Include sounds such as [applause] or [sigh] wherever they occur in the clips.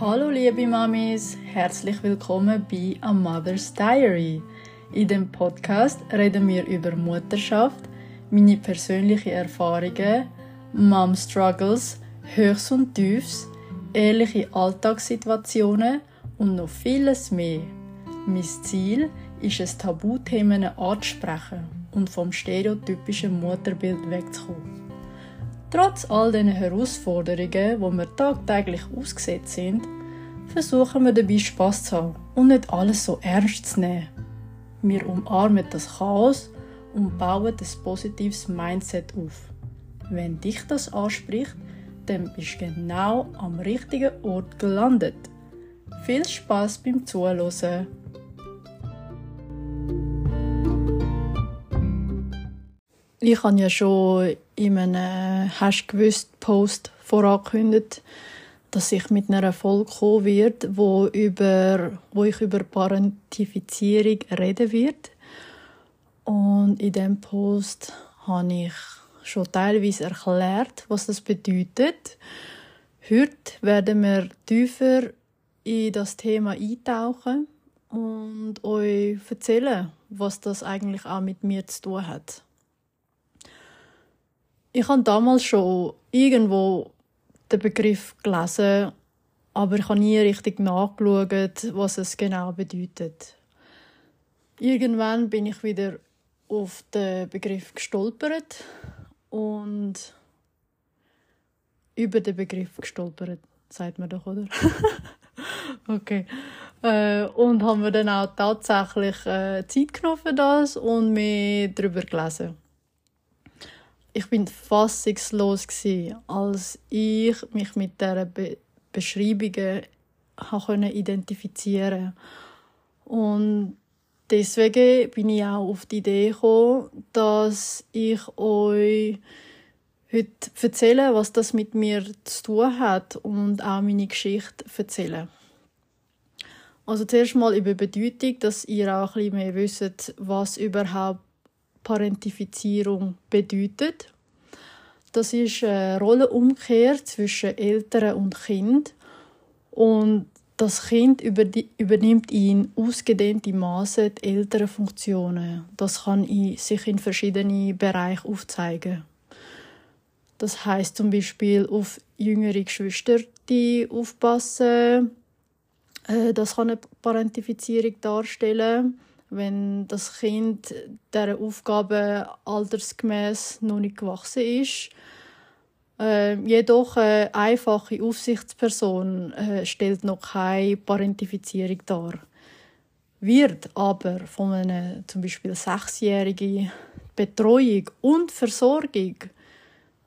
Hallo liebe Mamis, herzlich willkommen bei A Mother's Diary. In dem Podcast reden wir über Mutterschaft, meine persönlichen Erfahrungen, Mom Struggles, Höchst und Tiefs, ehrliche Alltagssituationen und noch vieles mehr. Mein Ziel ist es, Tabuthemen anzusprechen und vom stereotypischen Mutterbild wegzukommen. Trotz all diesen Herausforderungen, wo wir tagtäglich ausgesetzt sind, versuchen wir dabei Spaß zu haben und nicht alles so ernst zu nehmen. Wir umarmen das Chaos und bauen ein positives Mindset auf. Wenn dich das anspricht, dann bist du genau am richtigen Ort gelandet. Viel Spaß beim Zuhören! Ich habe ja schon in einem «Hast gewusst» Post vorangekündigt, dass ich mit einer Folge kommen wird, wo, über, wo ich über Parentifizierung reden wird. Und in diesem Post habe ich schon teilweise erklärt, was das bedeutet. Heute werden wir tiefer in das Thema eintauchen und euch erzählen, was das eigentlich auch mit mir zu tun hat. Ich habe damals schon irgendwo den Begriff gelesen, aber ich habe nie richtig nachgeschaut, was es genau bedeutet. Irgendwann bin ich wieder auf den Begriff gestolpert und über den Begriff gestolpert, sagt man doch, oder? [laughs] okay. Äh, und haben wir dann auch tatsächlich äh, Zeit genommen für das und mehr darüber gelesen ich bin fassungslos gewesen, als ich mich mit der Be Beschreibungen konnte identifizieren und deswegen bin ich auch auf die Idee gekommen, dass ich euch heute erzähle, was das mit mir zu tun hat und auch meine Geschichte erzähle. Also zuerst mal über Bedeutung, dass ihr auch ein bisschen mehr wisst, was überhaupt Parentifizierung bedeutet. Das ist eine Rollenumkehr zwischen Eltern und Kind und das Kind übernimmt in ausgedehnte Maße die Elternfunktionen. Das kann sich in verschiedenen Bereichen aufzeigen. Das heißt zum Beispiel auf jüngere Geschwister, die aufpassen. Äh, das kann eine Parentifizierung darstellen wenn das Kind der Aufgabe altersgemäß noch nicht gewachsen ist. Äh, jedoch eine einfache Aufsichtsperson äh, stellt noch keine Parentifizierung dar. Wird aber von einer zum Beispiel sechsjährigen Betreuung und Versorgung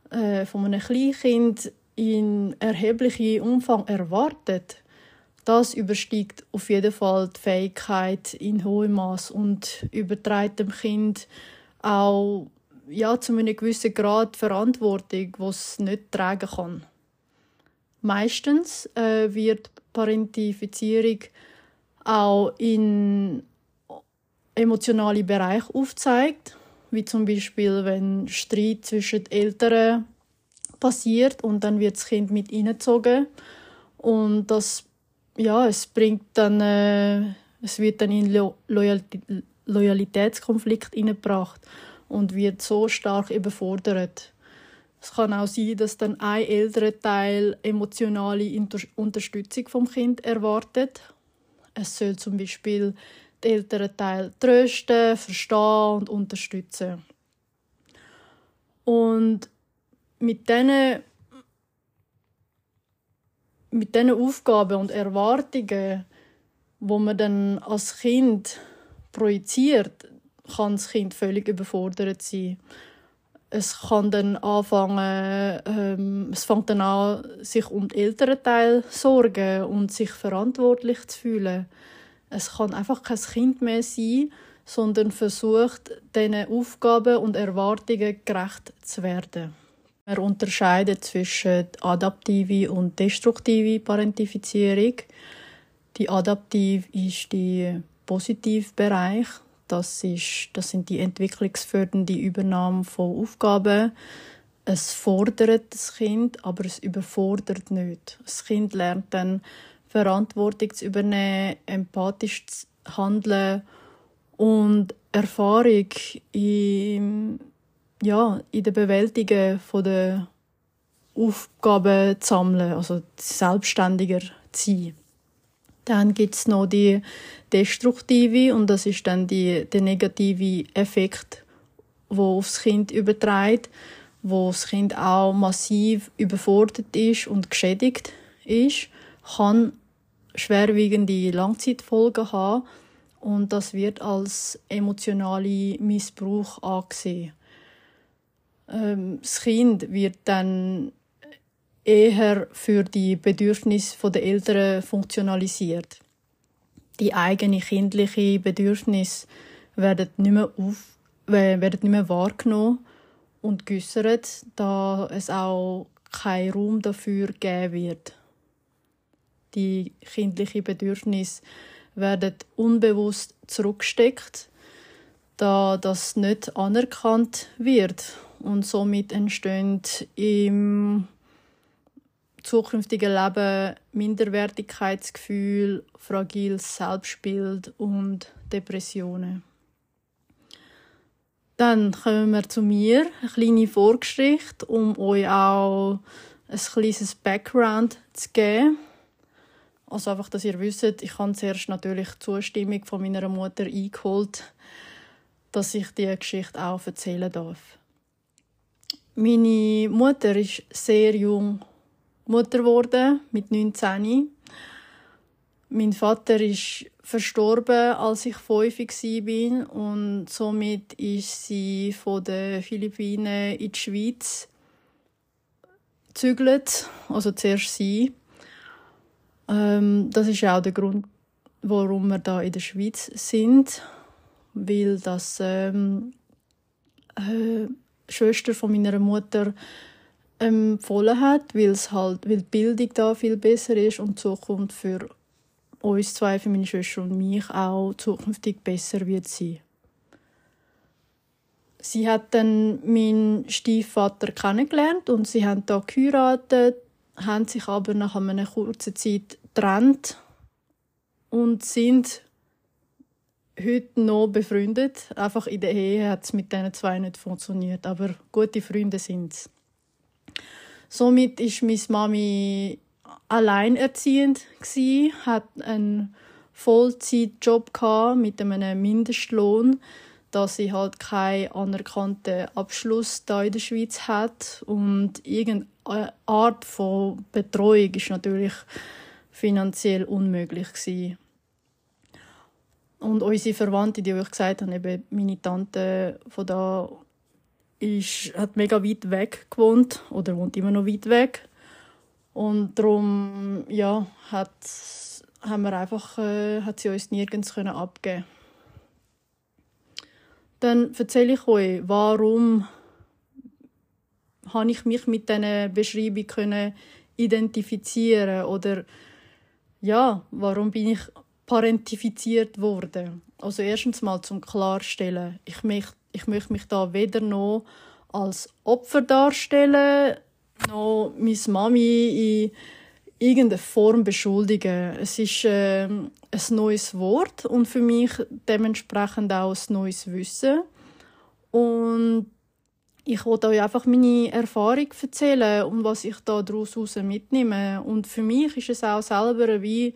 äh, von einem Kleinkind in erheblichem Umfang erwartet, das übersteigt auf jeden Fall die Fähigkeit in hohem Maß und überträgt dem Kind auch ja, zu einem gewissen Grad Verantwortung, die es nicht tragen kann. Meistens äh, wird Parentifizierung auch in emotionale Bereiche aufgezeigt, wie zum Beispiel wenn Streit zwischen den Eltern passiert und dann wird das Kind mit hineingezogen und das ja, es bringt dann, äh, es wird dann in Lo Loyal Loyalitätskonflikt hineingebracht und wird so stark überfordert. Es kann auch sein, dass dann ein älterer Teil emotionale Unterstützung vom Kind erwartet. Es soll zum Beispiel den älteren Teil trösten, verstehen und unterstützen. Und mit diesen mit diesen Aufgaben und Erwartungen, wo man dann als Kind projiziert, kann das Kind völlig überfordert sein. Es kann dann anfangen, ähm, es fängt dann an, sich um den älteren Teil sorgen und sich verantwortlich zu fühlen. Es kann einfach kein Kind mehr sein, sondern versucht, diesen Aufgaben und Erwartungen gerecht zu werden. Wir unterscheiden zwischen adaptive und destruktive Parentifizierung. Die adaptive ist der positive Bereich. Das, ist, das sind die entwicklungsfördernde Übernahme von Aufgaben. Es fordert das Kind, aber es überfordert nicht. Das Kind lernt dann Verantwortung zu übernehmen, empathisch zu handeln und Erfahrung in, ja, in der Bewältigung der Aufgaben zu sammeln, also selbstständiger zu sein. Dann gibt es noch die destruktive und das ist dann die, der negative Effekt, wo aufs Kind überträgt, wo das Kind auch massiv überfordert ist und geschädigt ist, kann schwerwiegende Langzeitfolgen haben und das wird als emotionale Missbrauch angesehen. Ähm, das Kind wird dann eher für die Bedürfnisse der Eltern funktionalisiert. Die eigenen kindlichen Bedürfnisse werden nicht mehr, auf, werden nicht mehr wahrgenommen und geäussert, da es auch keinen Raum dafür geben wird. Die kindlichen Bedürfnisse werden unbewusst zurückgesteckt, da das nicht anerkannt wird und somit entstehen im zukünftigen Leben Minderwertigkeitsgefühl, fragiles Selbstbild und Depressionen. Dann kommen wir zu mir, eine kleine Vorgeschichte, um euch auch ein kleines Background zu geben. Also einfach, dass ihr wisst, ich habe zuerst natürlich die Zustimmung von meiner Mutter eingeholt, dass ich diese Geschichte auch erzählen darf. Meine Mutter ist sehr jung Mutter geworden, mit 19. Mein Vater ist verstorben, als ich fünf war und somit ist sie von den Philippinen in die Schweiz gezügelt, also zuerst sie. Ähm, das ist auch der Grund, warum wir da in der Schweiz sind, weil das ähm, äh, Schwester von meiner Mutter empfohlen hat, weil es halt, weil die Bildung da viel besser ist und die Zukunft für uns zwei, für meine Schwester und mich auch zukünftig besser wird sein. Sie hat dann meinen Stiefvater kennengelernt und sie haben da geheiratet, haben sich aber nach einer kurzen Zeit getrennt und sind heute noch befreundet. Einfach in der Ehe hat es mit diesen zwei nicht funktioniert, aber gute Freunde sind sie. Somit ist meine Mami alleinerziehend gsi, hat einen Vollzeitjob mit einem Mindestlohn, dass sie halt keinen anerkannten Abschluss da in der Schweiz hat und irgendeine Art von Betreuung ist natürlich finanziell unmöglich gsi. Und unsere Verwandte, die euch gesagt haben, eben meine Tante von da ist, hat mega weit weg gewohnt oder wohnt immer noch weit weg. Und darum ja, hat, haben wir einfach, äh, hat sie uns nirgends können abgeben Dann erzähle ich euch, warum habe ich mich mit diesen Beschreibungen identifizieren oder ja, warum bin ich parentifiziert worden? Also erstens mal zum Klarstellen, ich möchte ich möchte mich da weder noch als Opfer darstellen, noch meine Mami in irgendeiner Form beschuldigen. Es ist äh, ein neues Wort und für mich dementsprechend auch ein neues Wissen. Und ich wollte euch einfach meine Erfahrung erzählen und was ich da daraus mitnehme. Und für mich ist es auch selber wie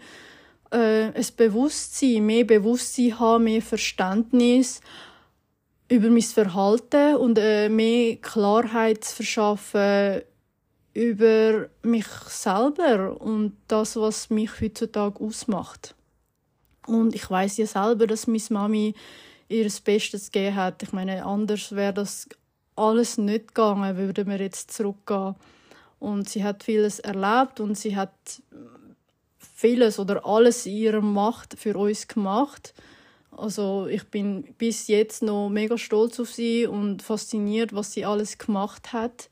äh, ein Bewusstsein, mehr Bewusstsein haben, mehr Verständnis über mein Verhalten und äh, mehr Klarheit zu verschaffen über mich selber und das, was mich heutzutage ausmacht. Und ich weiß ja selber, dass meine Mami ihr Bestes gegeben hat. Ich meine, anders wäre das alles nicht gegangen, würden wir jetzt zurückgehen. Und sie hat vieles erlebt und sie hat vieles oder alles in ihrer Macht für uns gemacht. Also ich bin bis jetzt noch mega stolz auf sie und fasziniert, was sie alles gemacht hat,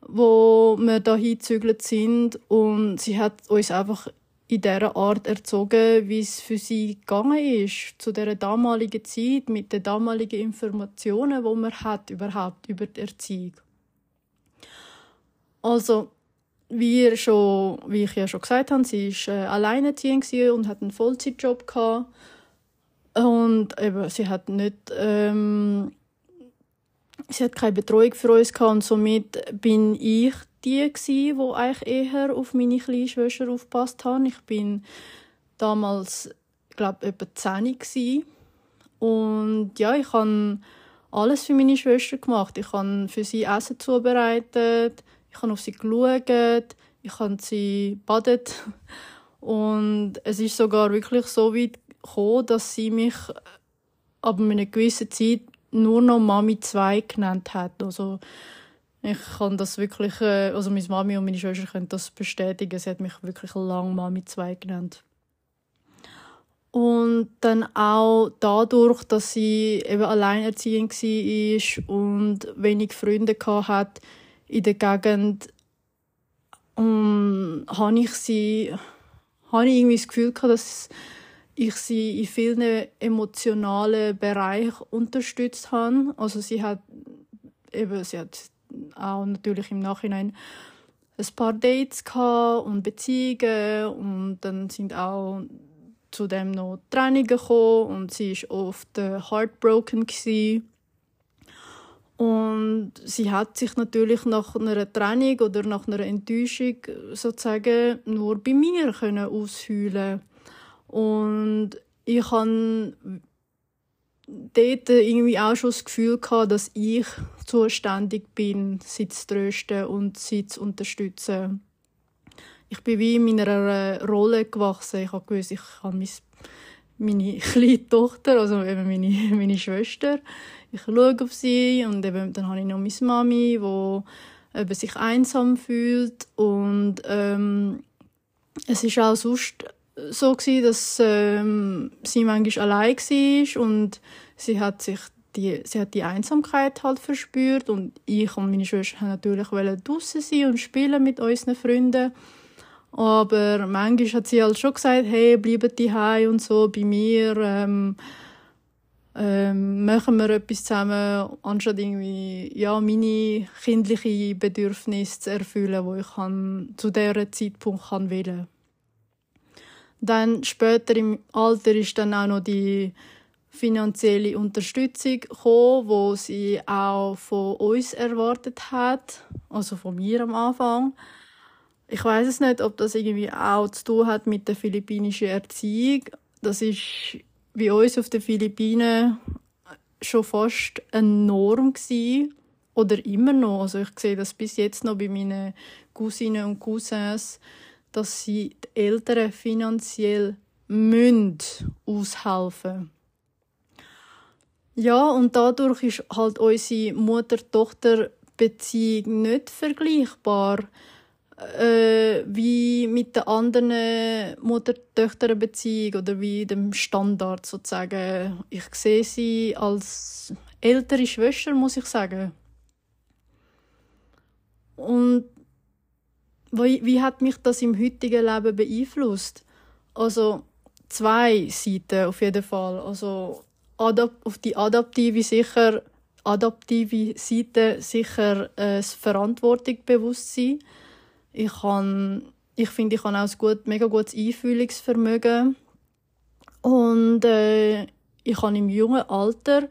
wo wir da hingezügelt sind und sie hat uns einfach in dieser Art erzogen, wie es für sie gegangen ist, zu der damaligen Zeit, mit den damaligen Informationen, wo man hat überhaupt über die Erziehung. Also wie, schon, wie ich ja schon gesagt habe, sie war äh, alleinerziehend und hat einen Vollzeitjob gehabt. Und eben, sie hat nicht, ähm, sie hat keine Betreuung für uns gehabt und somit bin ich die gsi, wo eigentlich eher auf meine kleine Schwester aufpasst hat. Ich bin damals, glaube etwa 10 gsi. und ja, ich habe alles für meine Schwester gemacht. Ich habe für sie Essen zubereitet, ich habe auf sie geschaut, ich habe sie badet und es ist sogar wirklich so weit gekommen, dass sie mich ab einer gewissen Zeit nur noch Mami 2 genannt hat. Also ich kann das wirklich, äh, also meine Mami und meine Schwester können das bestätigen. Sie hat mich wirklich lang Mami 2 genannt. Und dann auch dadurch, dass sie eben alleinerziehend war und wenig Freunde hatte in der Gegend, um, habe ich sie, habe ich irgendwie das Gefühl gehabt, dass ich sie in vielen emotionalen Bereichen unterstützt habe. Also sie hat eben, sie hat auch natürlich im Nachhinein ein paar Dates und Beziehungen und dann sind auch zudem noch Trennungen gekommen und sie ist oft äh, heartbroken gewesen. Und sie hat sich natürlich nach einer Trennung oder nach einer Enttäuschung sozusagen nur bei mir können ausheulen und ich habe dort irgendwie auch schon das Gefühl gehabt, dass ich zuständig bin, sie zu trösten und sie zu unterstützen ich bin wie in meiner Rolle gewachsen. Ich habe gewusst, ich habe meine [laughs] kleine Tochter, also eben meine, meine Schwester. Ich schaue auf sie und eben, dann habe ich noch meine Mami, die eben sich einsam fühlt. Und ähm, es ist auch sonst so gewesen, dass ähm, sie manchmal allein war und sie hat sich die, sie hat die Einsamkeit halt verspürt. Und ich und meine Schwester natürlich draußen sein und spielen mit unseren Freunden aber manchmal hat sie halt schon gesagt, hey, bleibt die und so bei mir. Ähm, ähm, machen wir etwas zusammen, anstatt irgendwie, ja, meine kindlichen Bedürfnisse zu erfüllen, wo ich kann, zu diesem Zeitpunkt kann wählen Dann später im Alter ist dann auch noch die finanzielle Unterstützung gekommen, wo sie auch von uns erwartet hat, also von mir am Anfang. Ich weiß es nicht, ob das irgendwie auch zu tun hat mit der philippinischen Erziehung. Das ist wie uns auf den Philippinen schon fast eine Norm gewesen. oder immer noch. Also ich sehe das bis jetzt noch bei meinen Cousinen und Cousins, dass sie die Eltern finanziell münd aushelfen. Ja, und dadurch ist halt unsere Mutter-Tochter-Beziehung nicht vergleichbar äh, wie mit der anderen Mutter-Töchter-Beziehung oder wie dem Standard sozusagen. Ich sehe sie als ältere Schwester, muss ich sagen. Und wie, wie hat mich das im heutigen Leben beeinflusst? Also zwei Seiten auf jeden Fall. Also auf die adaptive sicher adaptive Seite sicher äh, das Verantwortungsbewusstsein ich, kann, ich finde, ich habe auch ein gut, mega gutes Einfühlungsvermögen. Und äh, ich habe im jungen Alter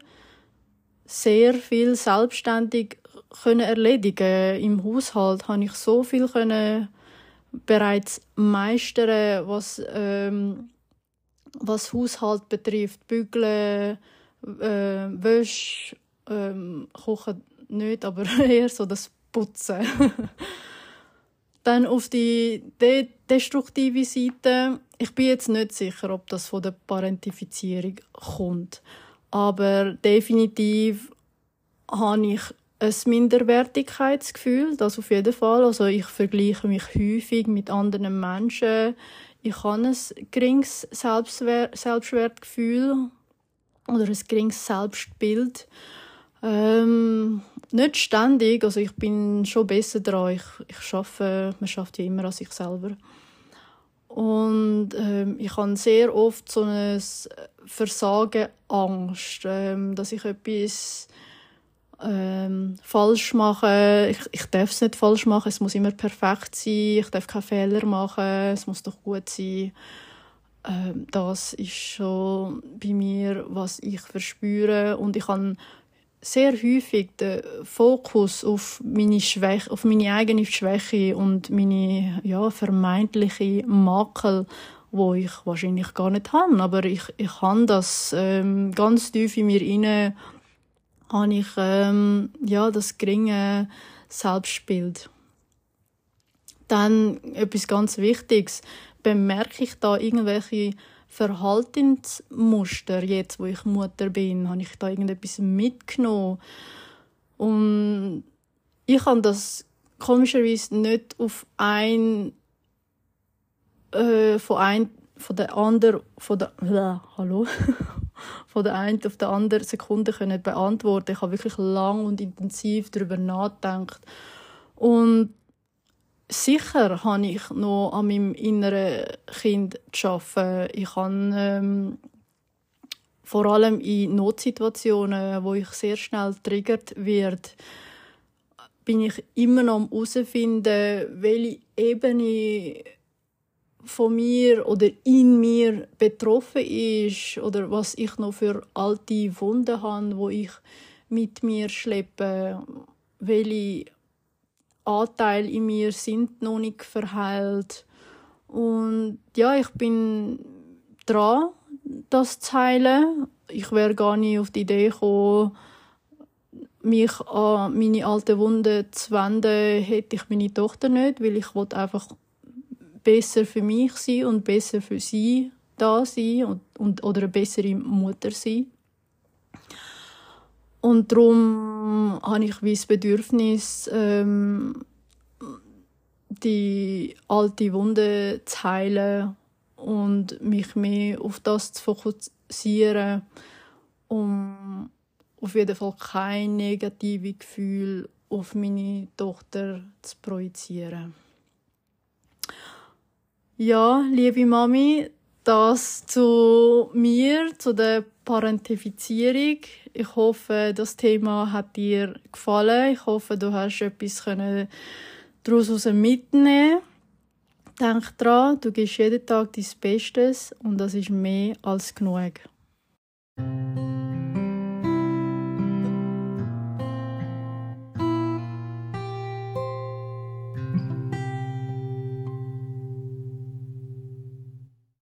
sehr viel selbstständig können erledigen. Im Haushalt habe ich so viel können bereits meistern, was ähm, was Haushalt betrifft, bügeln, äh, Wäsche, ähm, kochen nicht, aber [laughs] eher so das Putzen. [laughs] Dann auf die de destruktive Seite. Ich bin jetzt nicht sicher, ob das von der Parentifizierung kommt. Aber definitiv habe ich ein Minderwertigkeitsgefühl, das auf jeden Fall. Also ich vergleiche mich häufig mit anderen Menschen. Ich habe ein geringes Selbstwertgefühl oder ein geringes Selbstbild. Ähm, nicht ständig, also ich bin schon besser dran. Ich, ich schaffe, man schafft ja immer an sich selber. Und ähm, ich habe sehr oft so ein Versagen Angst, ähm, dass ich etwas ähm, falsch machen. Ich, ich darf es nicht falsch machen. Es muss immer perfekt sein. Ich darf keine Fehler machen. Es muss doch gut sein. Ähm, das ist schon bei mir, was ich verspüre. Und ich habe sehr häufig den Fokus auf meine, Schwäche, auf meine eigene Schwäche und meine ja, vermeintliche Makel, wo ich wahrscheinlich gar nicht habe. Aber ich, ich habe das ähm, ganz tief in mir inne habe ich ähm, ja, das geringe Selbstbild. Dann etwas ganz Wichtiges. Bemerke ich da irgendwelche Verhaltensmuster, jetzt wo ich Mutter bin? Habe ich da irgendetwas mitgenommen? Und ich habe das komischerweise nicht auf ein äh, von ein von der anderen von der äh, [laughs] hallo [laughs] von der einen auf der anderen Sekunde können beantworten. Ich habe wirklich lang und intensiv darüber nachgedacht. Und sicher habe ich noch an meinem inneren Kind zu arbeiten. Ich habe ähm, vor allem in Notsituationen, wo ich sehr schnell triggert wird, bin ich immer noch am herausfinden, welche Ebene von mir oder in mir betroffen ist oder was ich noch für alte Wunden habe, wo ich mit mir schleppe, welche Anteile in mir sind noch nicht verheilt und ja, ich bin dran, das zu heilen. Ich wäre gar nicht auf die Idee gekommen, mich an meine alten Wunden zu wenden, hätte ich meine Tochter nicht, weil ich einfach besser für mich sein und besser für sie da sein und, und, oder eine bessere Mutter sein. Und darum habe ich wie das Bedürfnis, ähm, die alte Wunde zu heilen und mich mehr auf das zu fokussieren, um auf jeden Fall kein negatives Gefühl auf meine Tochter zu projizieren. Ja, liebe Mami, das zu mir, zu der Parentifizierung. Ich hoffe, das Thema hat dir gefallen. Ich hoffe, du hast etwas daraus mitnehmen Denk dran, du gibst jeden Tag dein Bestes und das ist mehr als genug.